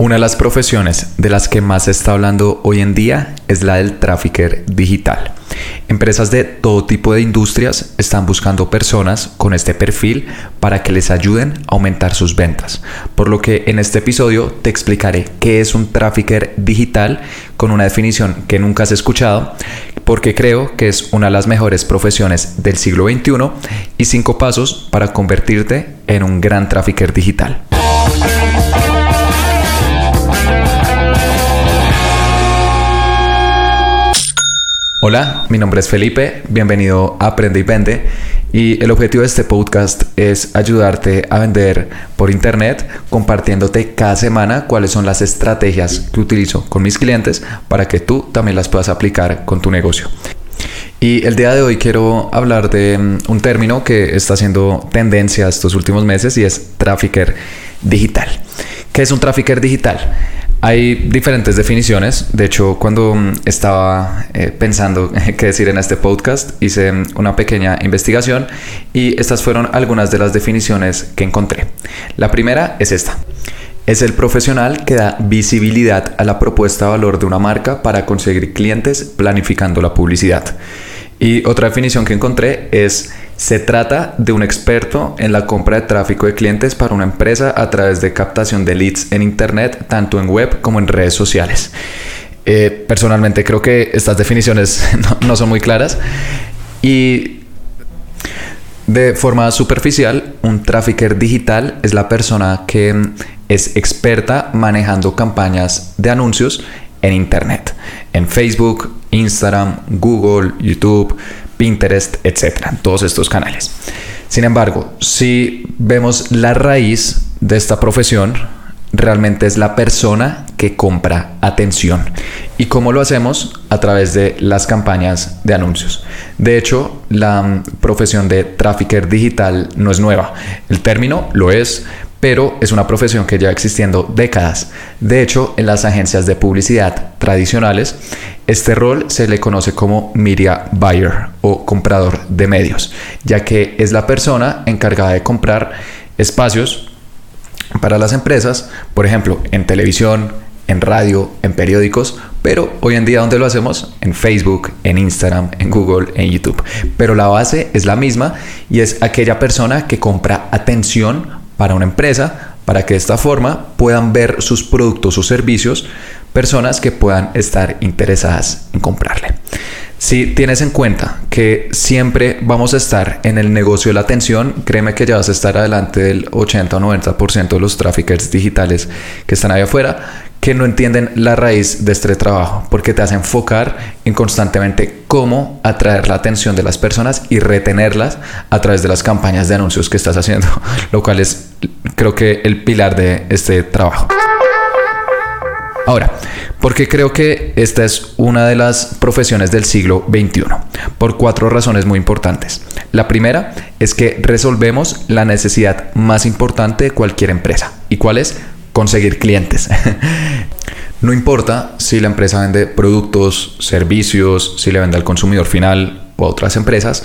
Una de las profesiones de las que más se está hablando hoy en día es la del trafficker digital. Empresas de todo tipo de industrias están buscando personas con este perfil para que les ayuden a aumentar sus ventas. Por lo que en este episodio te explicaré qué es un trafficker digital con una definición que nunca has escuchado, porque creo que es una de las mejores profesiones del siglo XXI y cinco pasos para convertirte en un gran trafficker digital. Hola, mi nombre es Felipe, bienvenido a Aprende y Vende y el objetivo de este podcast es ayudarte a vender por internet compartiéndote cada semana cuáles son las estrategias que utilizo con mis clientes para que tú también las puedas aplicar con tu negocio. Y el día de hoy quiero hablar de mm, un término que está haciendo tendencia estos últimos meses y es trafficker digital. ¿Qué es un trafficker digital? Hay diferentes definiciones. De hecho, cuando mm, estaba eh, pensando qué decir en este podcast, hice mm, una pequeña investigación y estas fueron algunas de las definiciones que encontré. La primera es esta. Es el profesional que da visibilidad a la propuesta de valor de una marca para conseguir clientes planificando la publicidad. Y otra definición que encontré es se trata de un experto en la compra de tráfico de clientes para una empresa a través de captación de leads en Internet, tanto en web como en redes sociales. Eh, personalmente creo que estas definiciones no, son muy claras y de forma superficial, un trafficker digital es la persona que es experta manejando campañas de anuncios en Internet, en Facebook, Instagram, Google, YouTube, Pinterest, etcétera, todos estos canales. Sin embargo, si vemos la raíz de esta profesión, realmente es la persona que compra atención. ¿Y cómo lo hacemos? A través de las campañas de anuncios. De hecho, la mm, profesión de trafficker digital no es nueva. El término lo es, pero es una profesión que lleva existiendo décadas. De hecho, en las agencias de publicidad tradicionales, este rol se le conoce como media buyer o comprador de medios, ya que es la persona encargada de comprar espacios para las empresas, por ejemplo, en televisión, en radio, en periódicos, pero hoy en día ¿dónde lo hacemos? En Facebook, en Instagram, en Google, en YouTube. Pero la base es la misma y es aquella persona que compra atención para una empresa para que de esta forma puedan ver sus productos o servicios personas que puedan estar interesadas en comprarle. Si tienes en cuenta que siempre vamos a estar en el negocio de la atención, créeme que ya vas a estar adelante del 80 o 90% de los traffickers digitales que están ahí afuera, que no entienden la raíz de este trabajo, porque te hace enfocar en constantemente cómo atraer la atención de las personas y retenerlas a través de las campañas de anuncios que estás haciendo, lo cual es creo que el pilar de este trabajo. Ahora, porque creo que esta es una de las profesiones del siglo XXI, por cuatro razones muy importantes. La primera es que resolvemos la necesidad más importante de cualquier empresa. ¿Y cuál es? conseguir clientes. no importa si la empresa vende productos, servicios, si le vende al consumidor final o a otras empresas,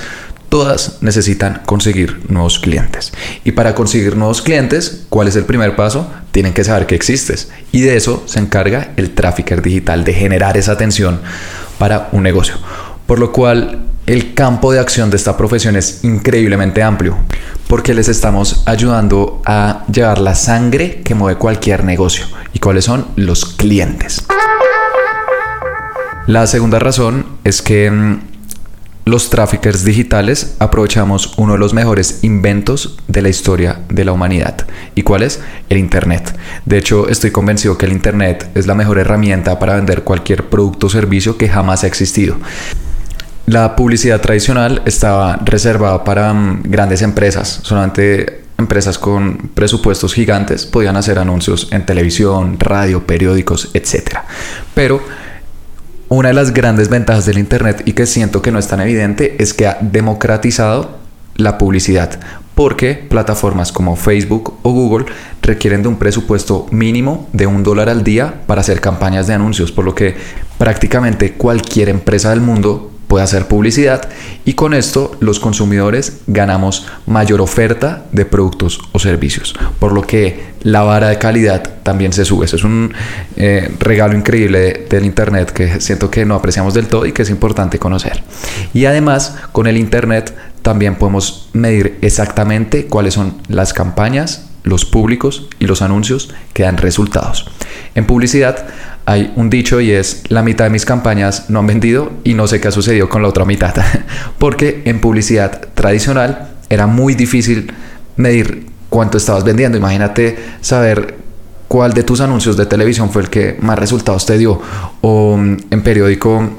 todas necesitan conseguir nuevos clientes. Y para conseguir nuevos clientes, ¿cuál es el primer paso? Tienen que saber que existes. Y de eso se encarga el trafficker digital, de generar esa atención para un negocio. Por lo cual el campo de acción de esta profesión es increíblemente amplio porque les estamos ayudando a llevar la sangre que mueve cualquier negocio. ¿Y cuáles son? Los clientes. La segunda razón es que mm, los traffickers digitales aprovechamos uno de los mejores inventos de la historia de la humanidad. ¿Y cuál es? El Internet. De hecho, estoy convencido que el Internet es la mejor herramienta para vender cualquier producto o servicio que jamás ha existido. La publicidad tradicional estaba reservada para mm, grandes empresas, solamente empresas con presupuestos gigantes podían hacer anuncios en televisión, radio, periódicos, etc. Pero una de las grandes ventajas del Internet y que siento que no es tan evidente es que ha democratizado la publicidad, porque plataformas como Facebook o Google requieren de un presupuesto mínimo de un dólar al día para hacer campañas de anuncios, por lo que prácticamente cualquier empresa del mundo puede hacer publicidad y con esto los consumidores ganamos mayor oferta de productos o servicios, por lo que la vara de calidad también se sube. Eso es un eh, regalo increíble del Internet que siento que no apreciamos del todo y que es importante conocer. Y además con el Internet también podemos medir exactamente cuáles son las campañas, los públicos y los anuncios que dan resultados. En publicidad hay un dicho y es la mitad de mis campañas no han vendido y no sé qué ha sucedido con la otra mitad. Porque en publicidad tradicional era muy difícil medir cuánto estabas vendiendo. Imagínate saber cuál de tus anuncios de televisión fue el que más resultados te dio. O mm, en periódico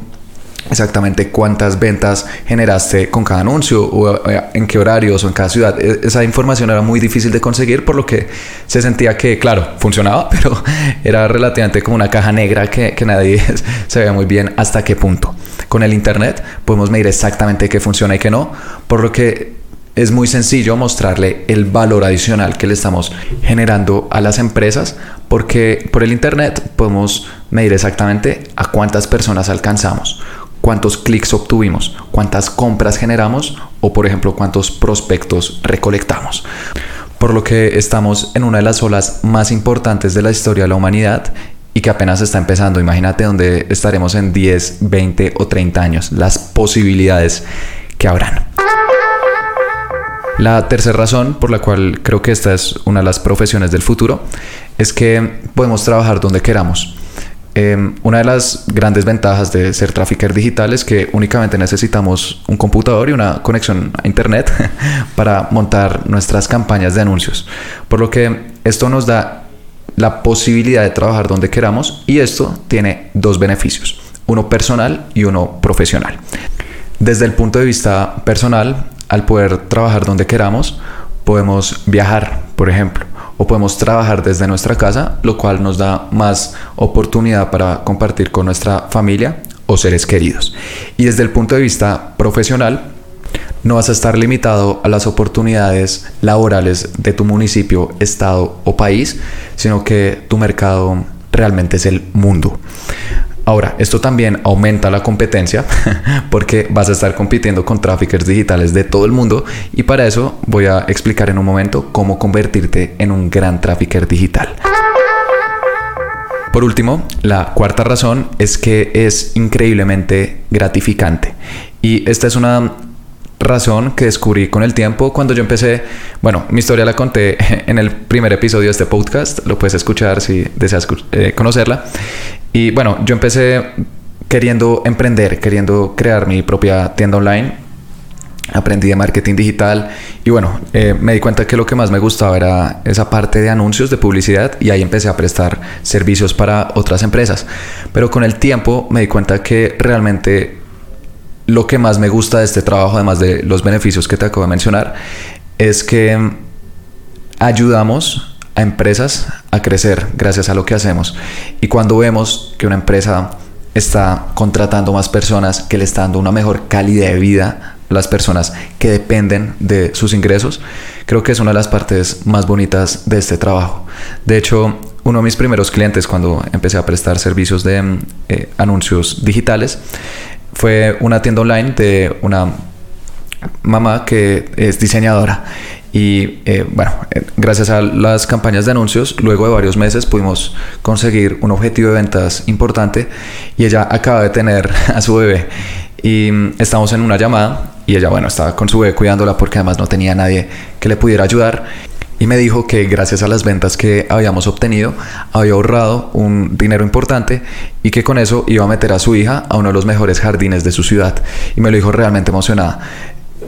exactamente cuántas ventas generaste con cada anuncio o eh, en qué horarios o en cada ciudad. E, esa información era muy difícil de conseguir por lo que se sentía que, claro, funcionaba, pero era relativamente como una caja negra que, que nadie se veía muy bien hasta qué punto. Con el Internet podemos medir exactamente qué funciona y qué no, por lo que es muy sencillo mostrarle el valor adicional que le estamos generando a las empresas porque por el Internet podemos medir exactamente a cuántas personas alcanzamos, cuántos clics obtuvimos, cuántas compras generamos o por ejemplo cuántos prospectos recolectamos. Por lo que estamos en una de las olas más importantes de la historia de la humanidad y que apenas está empezando. Imagínate dónde estaremos en 10, 20 o 30 años, las posibilidades que habrán. La tercera razón por la cual creo que esta es una de las profesiones del futuro es que podemos trabajar donde queramos. Em, una de las grandes ventajas de ser trafficker digital es que únicamente necesitamos un computador y una conexión a internet para montar nuestras campañas de anuncios. Por lo que esto nos da la posibilidad de trabajar donde queramos y esto tiene dos beneficios, uno personal y uno profesional. Desde el punto de vista personal, al poder trabajar donde queramos, podemos viajar, por ejemplo o podemos trabajar desde nuestra casa, lo cual nos da más oportunidad para compartir con nuestra familia o seres queridos. Y desde el punto de vista profesional, no vas a estar limitado a las oportunidades laborales de tu municipio, estado o país, sino que tu mercado realmente es el mundo. Ahora, esto también aumenta la competencia porque vas a estar compitiendo con traffickers digitales de todo el mundo y para eso voy a explicar en un momento cómo convertirte en un gran trafficker digital. Por último, la cuarta razón es que es increíblemente gratificante y esta es una razón que descubrí con el tiempo cuando yo empecé, bueno, mi historia la conté en el primer episodio de este podcast, lo puedes escuchar si deseas eh, conocerla. Y bueno, yo empecé queriendo emprender, queriendo crear mi propia tienda online. Aprendí de marketing digital y bueno, eh, me di cuenta que lo que más me gustaba era esa parte de anuncios, de publicidad y ahí empecé a prestar servicios para otras empresas. Pero con el tiempo me di cuenta que realmente lo que más me gusta de este trabajo, además de los beneficios que te acabo de mencionar, es que ayudamos a empresas a crecer gracias a lo que hacemos. Y cuando vemos que una empresa está contratando más personas, que le está dando una mejor calidad de vida a las personas que dependen de sus ingresos, creo que es una de las partes más bonitas de este trabajo. De hecho, uno de mis primeros clientes cuando empecé a prestar servicios de eh, anuncios digitales fue una tienda online de una mamá que es diseñadora y eh, bueno, eh, gracias a las campañas de anuncios, luego de varios meses pudimos conseguir un objetivo de ventas importante y ella acaba de tener a su bebé. Y mm, estamos en una llamada y ella, bueno, estaba con su bebé cuidándola porque además no tenía nadie que le pudiera ayudar. Y me dijo que gracias a las ventas que habíamos obtenido, había ahorrado un dinero importante y que con eso iba a meter a su hija a uno de los mejores jardines de su ciudad. Y me lo dijo realmente emocionada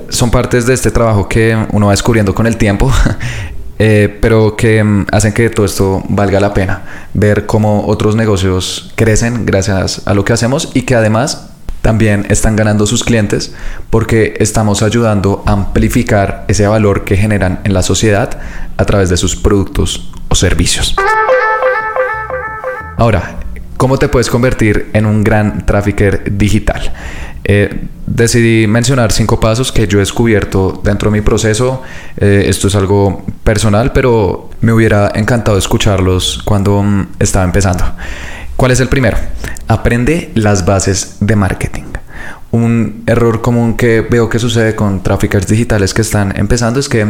son partes de este trabajo que uno va descubriendo con el tiempo, eh, pero que mm, hacen que todo esto valga la pena. Ver cómo otros negocios crecen gracias a lo que hacemos y que además también están ganando sus clientes porque estamos ayudando a amplificar ese valor que generan en la sociedad a través de sus productos o servicios. Ahora, ¿cómo te puedes convertir en un gran trafficker digital? Eh, decidí mencionar cinco pasos que yo he descubierto dentro de mi proceso. Eh, esto es algo personal, pero me hubiera encantado escucharlos cuando mm, estaba empezando. ¿Cuál es el primero? Aprende las bases de marketing. Un error común que veo que sucede con traffickers digitales que están empezando es que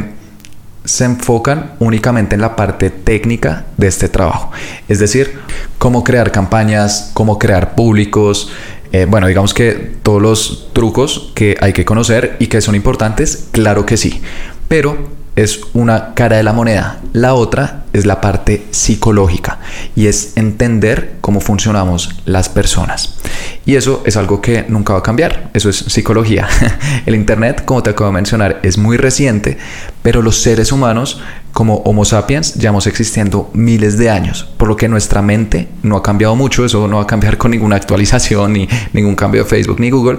se enfocan únicamente en la parte técnica de este trabajo. Es decir, cómo crear campañas, cómo crear públicos, eh, bueno, digamos que todos los trucos que hay que conocer y que son importantes, claro que sí. Pero es una cara de la moneda. La otra es la parte psicológica y es entender cómo funcionamos las personas. Y eso es algo que nunca va a cambiar. Eso es psicología. El Internet, como te acabo de mencionar, es muy reciente, pero los seres humanos como Homo sapiens llevamos existiendo miles de años, por lo que nuestra mente no ha cambiado mucho. Eso no va a cambiar con ninguna actualización ni ningún cambio de Facebook ni Google.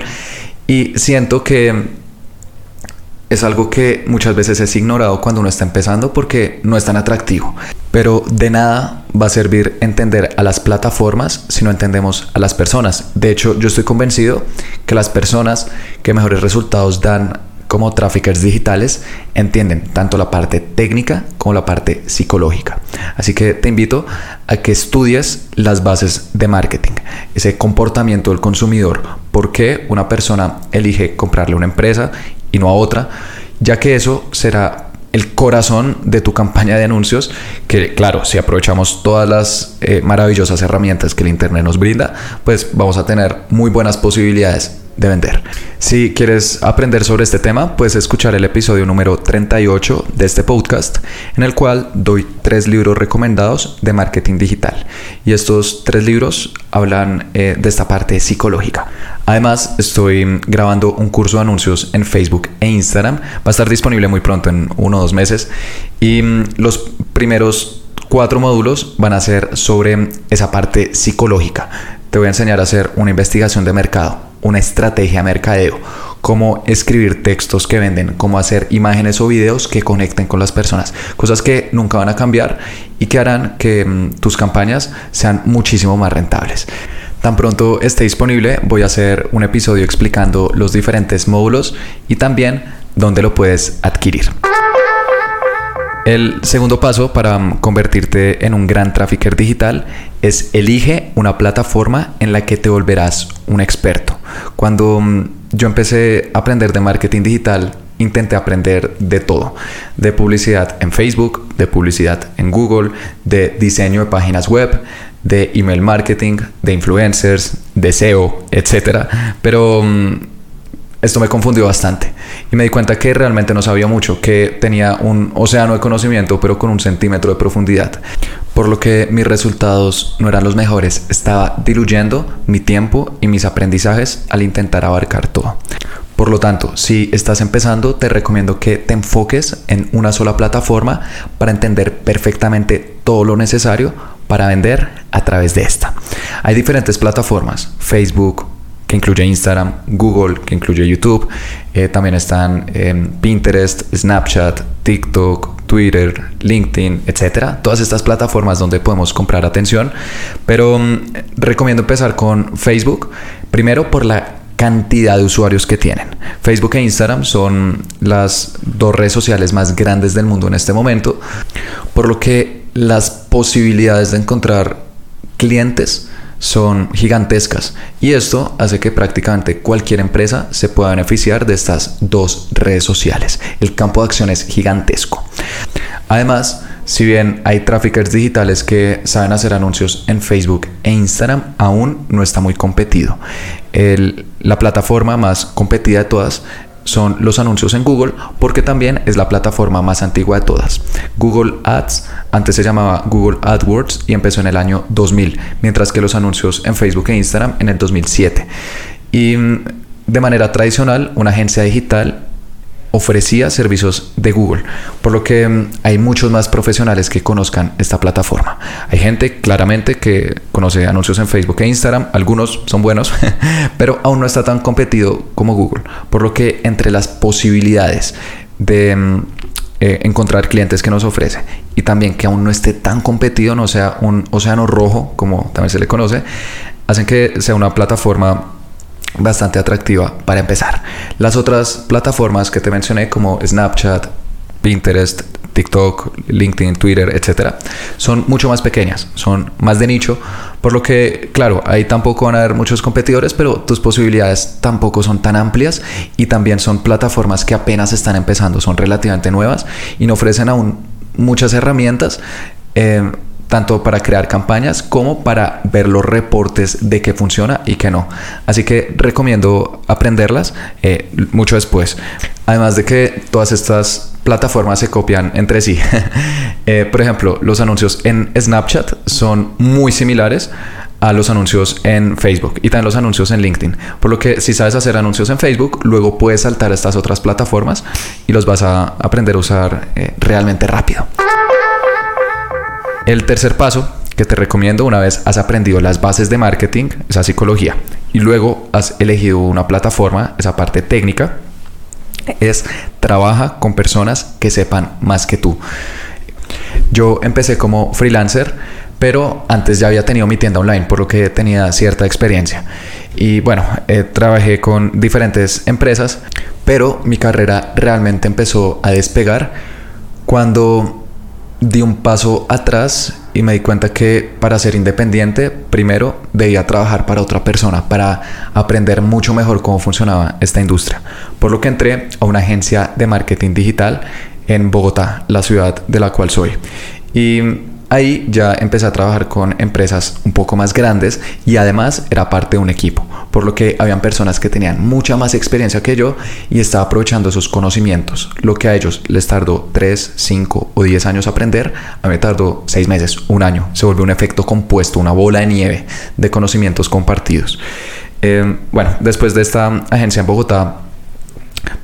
Y siento que es algo que muchas veces es ignorado cuando uno está empezando porque no es tan atractivo. Pero de nada va a servir entender a las plataformas si no entendemos a las personas. De hecho, yo estoy convencido que las personas que mejores resultados dan como traffickers digitales entienden tanto la parte técnica como la parte psicológica. Así que te invito a que estudies las bases de marketing, ese comportamiento del consumidor, por qué una persona elige comprarle una empresa y no a otra, ya que eso será el corazón de tu campaña de anuncios, que claro, si aprovechamos todas las eh, maravillosas herramientas que el Internet nos brinda, pues vamos a tener muy buenas posibilidades de vender. Si quieres aprender sobre este tema, puedes escuchar el episodio número 38 de este podcast, en el cual doy tres libros recomendados de marketing digital. Y estos tres libros hablan eh, de esta parte psicológica. Además, estoy grabando un curso de anuncios en Facebook e Instagram. Va a estar disponible muy pronto, en uno o dos meses. Y mm, los primeros cuatro módulos van a ser sobre esa parte psicológica. Te voy a enseñar a hacer una investigación de mercado una estrategia de mercadeo, cómo escribir textos que venden, cómo hacer imágenes o videos que conecten con las personas, cosas que nunca van a cambiar y que harán que mm, tus campañas sean muchísimo más rentables. Tan pronto esté disponible, voy a hacer un episodio explicando los diferentes módulos y también dónde lo puedes adquirir. El segundo paso para mm, convertirte en un gran trafficker digital es elige una plataforma en la que te volverás un experto. Cuando mm, yo empecé a aprender de marketing digital, intenté aprender de todo, de publicidad en Facebook, de publicidad en Google, de diseño de páginas web, de email marketing, de influencers, de SEO, etc. Pero mm, esto me confundió bastante y me di cuenta que realmente no sabía mucho, que tenía un océano de conocimiento pero con un centímetro de profundidad, por lo que mis resultados no eran los mejores, estaba diluyendo mi tiempo y mis aprendizajes al intentar abarcar todo. Por lo tanto, si estás empezando, te recomiendo que te enfoques en una sola plataforma para entender perfectamente todo lo necesario para vender a través de esta. Hay diferentes plataformas, Facebook, que incluye Instagram, Google, que incluye YouTube. Eh, también están Pinterest, Snapchat, TikTok, Twitter, LinkedIn, etcétera. Todas estas plataformas donde podemos comprar atención. Pero mm, recomiendo empezar con Facebook. Primero por la cantidad de usuarios que tienen. Facebook e Instagram son las dos redes sociales más grandes del mundo en este momento, por lo que las posibilidades de encontrar clientes son gigantescas y esto hace que prácticamente cualquier empresa se pueda beneficiar de estas dos redes sociales. El campo de acción es gigantesco. Además, si bien hay traffickers digitales que saben hacer anuncios en Facebook e Instagram, aún no está muy competido. la plataforma más competida de todas son los anuncios en Google porque también es la plataforma más antigua de todas. Google Ads antes se llamaba Google AdWords y empezó en el año 2000, mientras que los anuncios en Facebook e Instagram en el 2007. Y mm, de manera tradicional, una agencia digital ofrecía servicios de Google, por lo que mm, hay muchos más profesionales que conozcan esta plataforma. Hay gente claramente que conoce anuncios en Facebook e Instagram, algunos son buenos, pero aún no está tan competido como Google, por lo que entre las posibilidades de mm, eh, encontrar clientes que nos ofrece y también que aún no esté tan competido, no sea un océano rojo como también se le conoce, hacen que sea una plataforma bastante atractiva para empezar. Las otras plataformas que te mencioné como Snapchat, Pinterest, TikTok, LinkedIn, Twitter, etcétera, son mucho más pequeñas, son más de nicho, por lo que, claro, ahí tampoco van a haber muchos competidores, pero tus posibilidades tampoco son tan amplias y también son plataformas que apenas están empezando, son relativamente nuevas y no ofrecen aún muchas herramientas. Eh, tanto para crear campañas como para ver los reportes de qué funciona y qué no. Así que recomiendo aprenderlas eh, mucho después. Además de que todas estas plataformas se copian entre sí. Eh, por ejemplo, los anuncios en Snapchat son muy similares a los anuncios en Facebook y también los anuncios en LinkedIn. Por lo que si sabes hacer anuncios en Facebook, luego puedes saltar a estas otras plataformas y los vas a aprender a usar eh, realmente rápido. El tercer paso que te recomiendo una vez has aprendido las bases de marketing, esa psicología, y luego has elegido una plataforma, esa parte técnica, es trabaja con personas que sepan más que tú. Yo empecé como freelancer, pero antes ya había tenido mi tienda online, por lo que tenía cierta experiencia. Y bueno, eh, trabajé con diferentes empresas, pero mi carrera realmente empezó a despegar cuando di un paso atrás y me di cuenta que para ser independiente, primero debía trabajar para otra persona, para aprender mucho mejor cómo funcionaba esta industria. Por lo que entré a una agencia de marketing digital en Bogotá, la ciudad de la cual soy. Y Ahí ya empecé a trabajar con empresas un poco más grandes y además era parte de un equipo, por lo que habían personas que tenían mucha más experiencia que yo y estaba aprovechando esos conocimientos. Lo que a ellos les tardó 3, 5 o 10 años aprender, a mí tardó 6 meses, un año. Se volvió un efecto compuesto, una bola de nieve de conocimientos compartidos. Eh, bueno, después de esta agencia en Bogotá,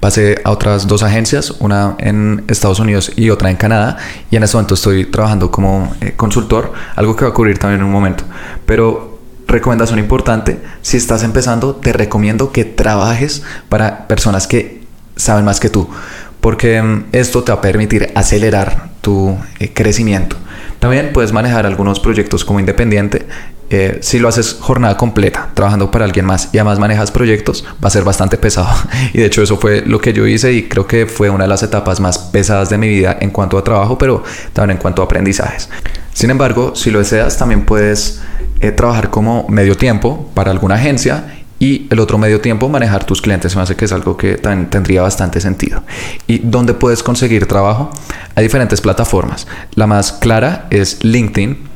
pasé a otras dos agencias, una en Estados Unidos y otra en Canadá, y en este momento estoy trabajando como eh, consultor, algo que va a ocurrir también en un momento. Pero recomendación importante, si estás empezando, te recomiendo que trabajes para personas que saben más que tú, porque mm, esto te va a permitir acelerar tu eh, crecimiento. También puedes manejar algunos proyectos como independiente eh, si lo haces jornada completa, trabajando para alguien más y además manejas proyectos, va a ser bastante pesado. Y de hecho eso fue lo que yo hice y creo que fue una de las etapas más pesadas de mi vida en cuanto a trabajo, pero también en cuanto a aprendizajes. Sin embargo, si lo deseas, también puedes eh, trabajar como medio tiempo para alguna agencia y el otro medio tiempo manejar tus clientes. Me hace que es algo que también tendría bastante sentido. ¿Y dónde puedes conseguir trabajo? Hay diferentes plataformas. La más clara es LinkedIn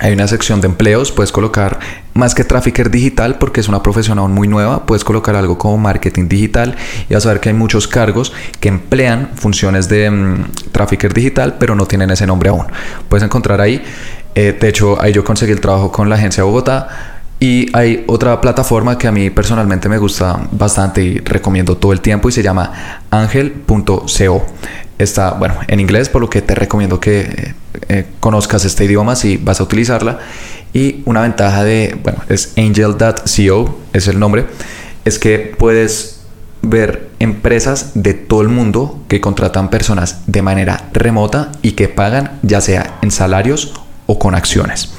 hay una sección de empleos, puedes colocar más que trafficker digital porque es una profesión aún muy nueva, puedes colocar algo como marketing digital y vas a ver que hay muchos cargos que emplean funciones de um, trafficker digital pero no tienen ese nombre aún. Puedes encontrar ahí, eh, de hecho ahí yo conseguí el trabajo con la agencia de Bogotá y hay otra plataforma que a mí personalmente me gusta bastante y recomiendo todo el tiempo y se llama angel.co. Está, bueno, en inglés, por lo que te recomiendo que eh, conozcas este idioma si vas a utilizarla. Y una ventaja de, bueno, es angel.co, es el nombre, es que puedes ver empresas de todo el mundo que contratan personas de manera remota y que pagan ya sea en salarios o con acciones.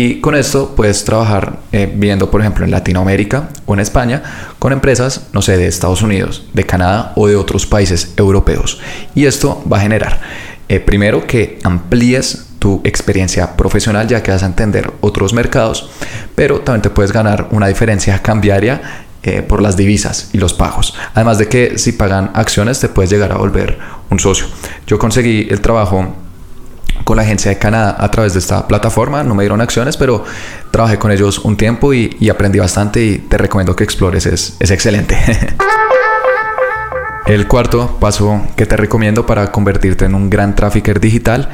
Y con esto puedes trabajar eh, viendo, por ejemplo, en Latinoamérica o en España con empresas, no sé, de Estados Unidos, de Canadá o de otros países europeos. Y esto va a generar, eh, primero, que amplíes tu experiencia profesional ya que vas a entender otros mercados, pero también te puedes ganar una diferencia cambiaria eh, por las divisas y los pagos. Además de que si pagan acciones te puedes llegar a volver un socio. Yo conseguí el trabajo con la agencia de Canadá a través de esta plataforma. No me dieron acciones, pero trabajé con ellos un tiempo y, aprendí bastante y te recomiendo que explores, es, es excelente. El cuarto paso que te recomiendo para convertirte en un gran trafficker digital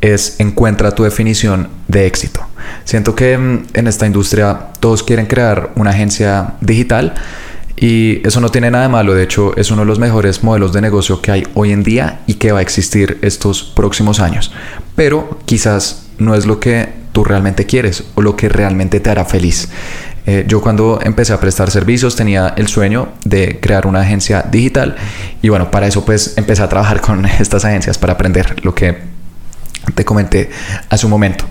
es encuentra tu definición de éxito. Siento que mm, en esta industria todos quieren crear una agencia digital, y eso no tiene nada de malo, de hecho es uno de los mejores modelos de negocio que hay hoy en día y que va a existir estos próximos años. Pero quizás no es lo que tú realmente quieres o lo que realmente te hará feliz. Eh, yo cuando empecé a prestar servicios tenía el sueño de crear una agencia digital y bueno, para eso pues empecé a trabajar con estas agencias para aprender lo que te comenté hace un momento.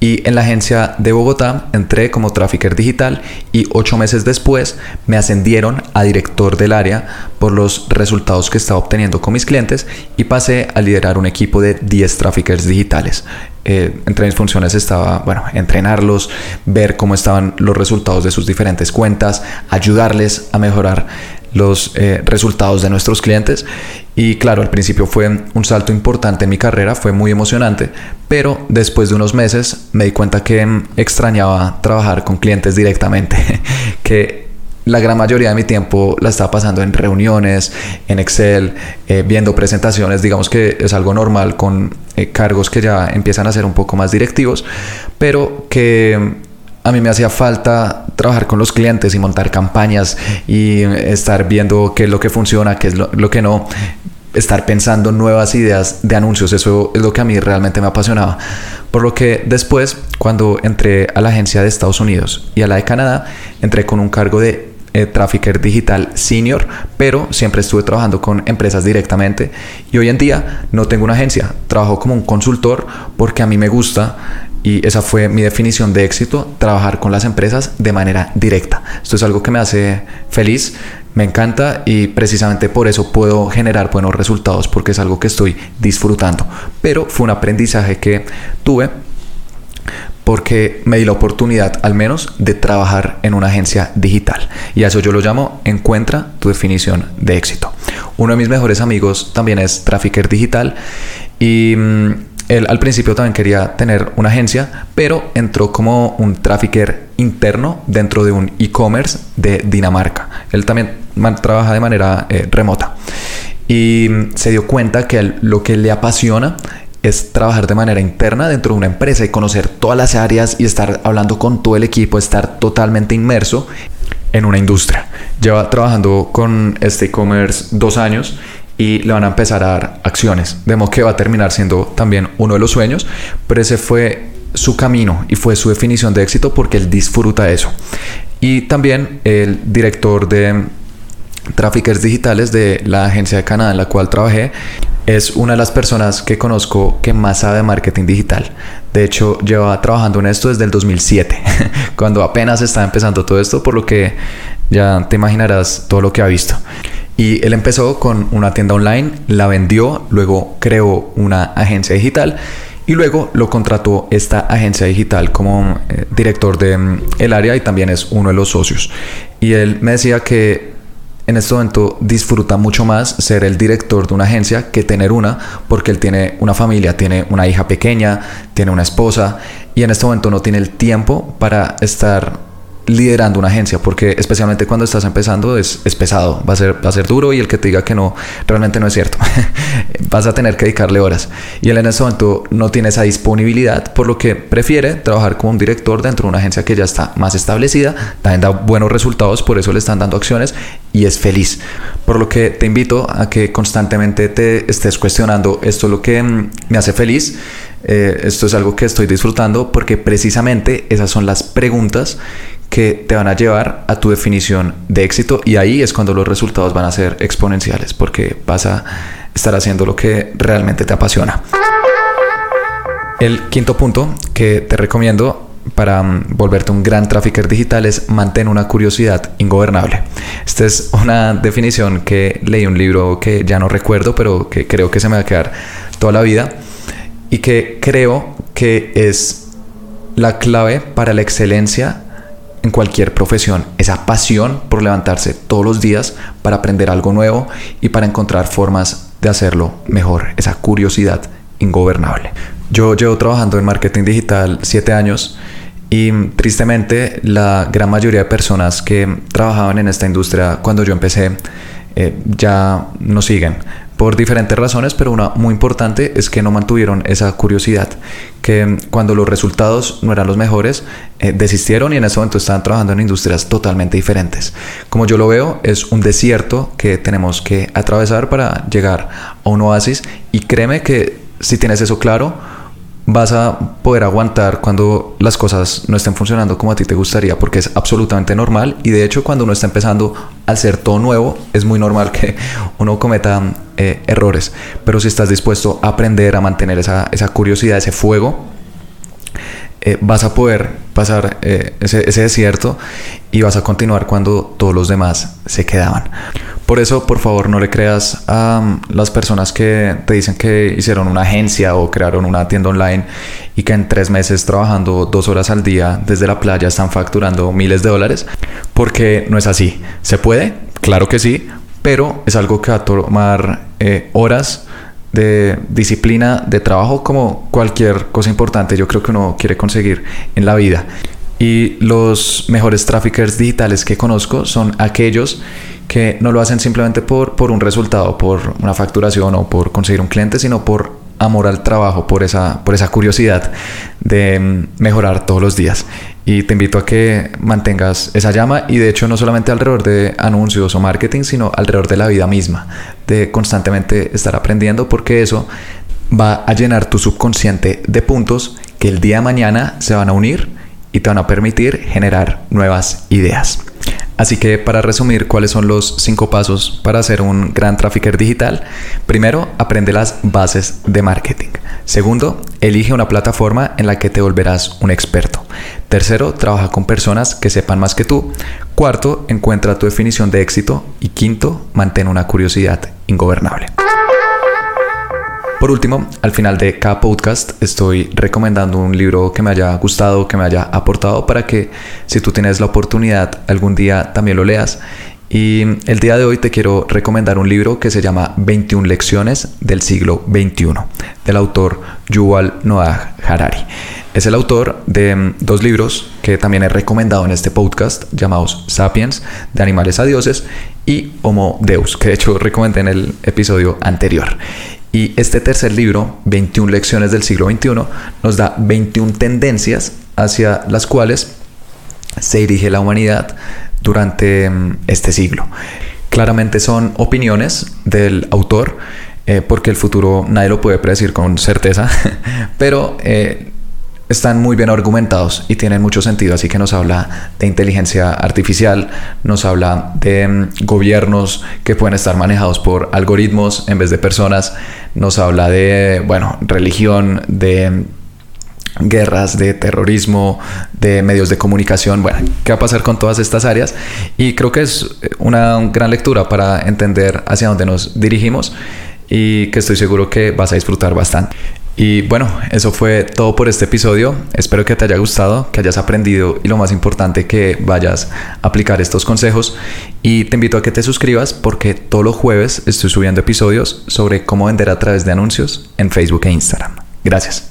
Y en la agencia de Bogotá entré como trafficker digital y ocho meses después me ascendieron a director del área por los resultados que estaba obteniendo con mis clientes y pasé a liderar un equipo de 10 traffickers digitales. Eh, entre mis funciones estaba, bueno, entrenarlos, ver cómo estaban los resultados de sus diferentes cuentas, ayudarles a mejorar los eh, resultados de nuestros clientes. Y claro, al principio fue un salto importante en mi carrera, fue muy emocionante, pero después de unos meses me di cuenta que extrañaba trabajar con clientes directamente, que la gran mayoría de mi tiempo la estaba pasando en reuniones, en Excel, eh, viendo presentaciones, digamos que es algo normal con eh, cargos que ya empiezan a ser un poco más directivos, pero que a mí me hacía falta trabajar con los clientes y montar campañas y estar viendo qué es lo que funciona, qué es lo, que no, estar pensando nuevas ideas de anuncios, eso es lo que a mí realmente me apasionaba. Por lo que después, cuando entré a la agencia de Estados Unidos y a la de Canadá, entré con un cargo de eh, trafficker digital senior, pero siempre estuve trabajando con empresas directamente y hoy en día no tengo una agencia, trabajo como un consultor porque a mí me gusta y esa fue mi definición de éxito, trabajar con las empresas de manera directa. Esto es algo que me hace feliz, me encanta y precisamente por eso puedo generar buenos resultados porque es algo que estoy disfrutando. Pero fue un aprendizaje que tuve porque me di la oportunidad al menos de trabajar en una agencia digital. Y a eso yo lo llamo encuentra tu definición de éxito. Uno de mis mejores amigos también es trafficker digital y mm, él al principio también quería tener una agencia, pero entró como un trafficker interno dentro de un e-commerce de Dinamarca. Él también trabaja de manera eh, remota y mm, se dio cuenta que lo que le apasiona es trabajar de manera interna dentro de una empresa y conocer todas las áreas y estar hablando con todo el equipo, estar totalmente inmerso en una industria. Lleva trabajando con este e-commerce dos años y le van a empezar a dar acciones. De modo que va a terminar siendo también uno de los sueños, pero ese fue su camino y fue su definición de éxito porque él disfruta eso. Y también el director de Traffickers Digitales de la agencia de Canadá en la cual trabajé es una de las personas que conozco que más sabe de marketing digital. De hecho, lleva trabajando en esto desde el 2007, cuando apenas estaba empezando todo esto, por lo que ya te imaginarás todo lo que ha visto. Y él empezó con una tienda online, la vendió, luego creó una agencia digital y luego lo contrató esta agencia digital como eh, director de mm, el área y también es uno de los socios. Y él me decía que en este momento disfruta mucho más ser el director de una agencia que tener una, porque él tiene una familia, tiene una hija pequeña, tiene una esposa y en este momento no tiene el tiempo para estar liderando una agencia, porque especialmente cuando estás empezando es, es, pesado, va a, ser, va a ser duro y el que te diga que no, realmente no es cierto. Vas a tener que dedicarle horas. Y él en ese momento no tiene esa disponibilidad, por lo que prefiere trabajar como un director dentro de una agencia que ya está más establecida, también da buenos resultados, por eso le están dando acciones y es feliz. Por lo que te invito a que constantemente te estés cuestionando, esto es lo que mm, me hace feliz, eh, esto es algo que estoy disfrutando, porque precisamente esas son las preguntas que te van a llevar a tu definición de éxito y ahí es cuando los resultados van a ser exponenciales porque vas a estar haciendo lo que realmente te apasiona. El quinto punto que te recomiendo para mm, volverte un gran trafficker digital es mantener una curiosidad ingobernable. Esta es una definición que leí un libro que ya no recuerdo, pero que creo que se me va a quedar toda la vida y que creo que es la clave para la excelencia en cualquier profesión, esa pasión por levantarse todos los días para aprender algo nuevo y para encontrar formas de hacerlo mejor, esa curiosidad ingobernable. Yo llevo trabajando en marketing digital siete años y tristemente la gran mayoría de personas que trabajaban en esta industria cuando yo empecé eh, ya no siguen por diferentes razones, pero una muy importante es que no mantuvieron esa curiosidad, que cuando los resultados no eran los mejores, eh, desistieron y en ese momento estaban trabajando en industrias totalmente diferentes. Como yo lo veo, es un desierto que tenemos que atravesar para llegar a un oasis y créeme que si tienes eso claro, vas a poder aguantar cuando las cosas no estén funcionando como a ti te gustaría, porque es absolutamente normal. Y de hecho cuando uno está empezando al ser todo nuevo, es muy normal que uno cometa eh, errores, pero si estás dispuesto a aprender a mantener esa, esa curiosidad, ese fuego, eh, vas a poder pasar eh, ese, ese, desierto y vas a continuar cuando todos los demás se quedaban. Por eso, por favor, no le creas a um, las personas que te dicen que hicieron una agencia o crearon una tienda online y que en tres meses trabajando dos horas al día desde la playa están facturando miles de dólares, porque no es así. ¿Se puede? Claro que sí, pero es algo que va a tomar eh, horas de disciplina, de trabajo, como cualquier cosa importante yo creo que uno quiere conseguir en la vida. Y los mejores traffickers digitales que conozco son aquellos que no lo hacen simplemente por, por un resultado, por una facturación o por conseguir un cliente, sino por amor al trabajo, por esa, por esa curiosidad de mm, mejorar todos los días. Y te invito a que mantengas esa llama y de hecho no solamente alrededor de anuncios o marketing, sino alrededor de la vida misma, de constantemente estar aprendiendo porque eso va a llenar tu subconsciente de puntos que el día de mañana se van a unir y te van a permitir generar nuevas ideas. Así que para resumir cuáles son los cinco pasos para ser un gran trafficker digital, primero, aprende las bases de marketing. Segundo, elige una plataforma en la que te volverás un experto. Tercero, trabaja con personas que sepan más que tú. Cuarto, encuentra tu definición de éxito. Y quinto, mantén una curiosidad ingobernable. Por último, al final de cada podcast estoy recomendando un libro que me haya gustado, que me haya aportado para que si tú tienes la oportunidad algún día también lo leas. Y el día de hoy te quiero recomendar un libro que se llama 21 lecciones del siglo XXI, del autor Yuval Noah Harari. Es el autor de dos libros que también he recomendado en este podcast, llamados Sapiens, de animales a dioses, y Homo Deus, que de hecho recomendé en el episodio anterior. Y este tercer libro, 21 lecciones del siglo XXI, nos da 21 tendencias hacia las cuales se dirige la humanidad durante mm, este siglo. Claramente son opiniones del autor, eh, porque el futuro nadie lo puede predecir con certeza, pero eh, están muy bien argumentados y tienen mucho sentido, así que nos habla de inteligencia artificial, nos habla de mm, gobiernos que pueden estar manejados por algoritmos en vez de personas, nos habla de, bueno, religión, de mm, guerras, de terrorismo, de medios de comunicación, bueno, qué va a pasar con todas estas áreas y creo que es una gran lectura para entender hacia dónde nos dirigimos y que estoy seguro que vas a disfrutar bastante. Y bueno, eso fue todo por este episodio. Espero que te haya gustado, que hayas aprendido y lo más importante que vayas a aplicar estos consejos. Y te invito a que te suscribas porque todos los jueves estoy subiendo episodios sobre cómo vender a través de anuncios en Facebook e Instagram. Gracias.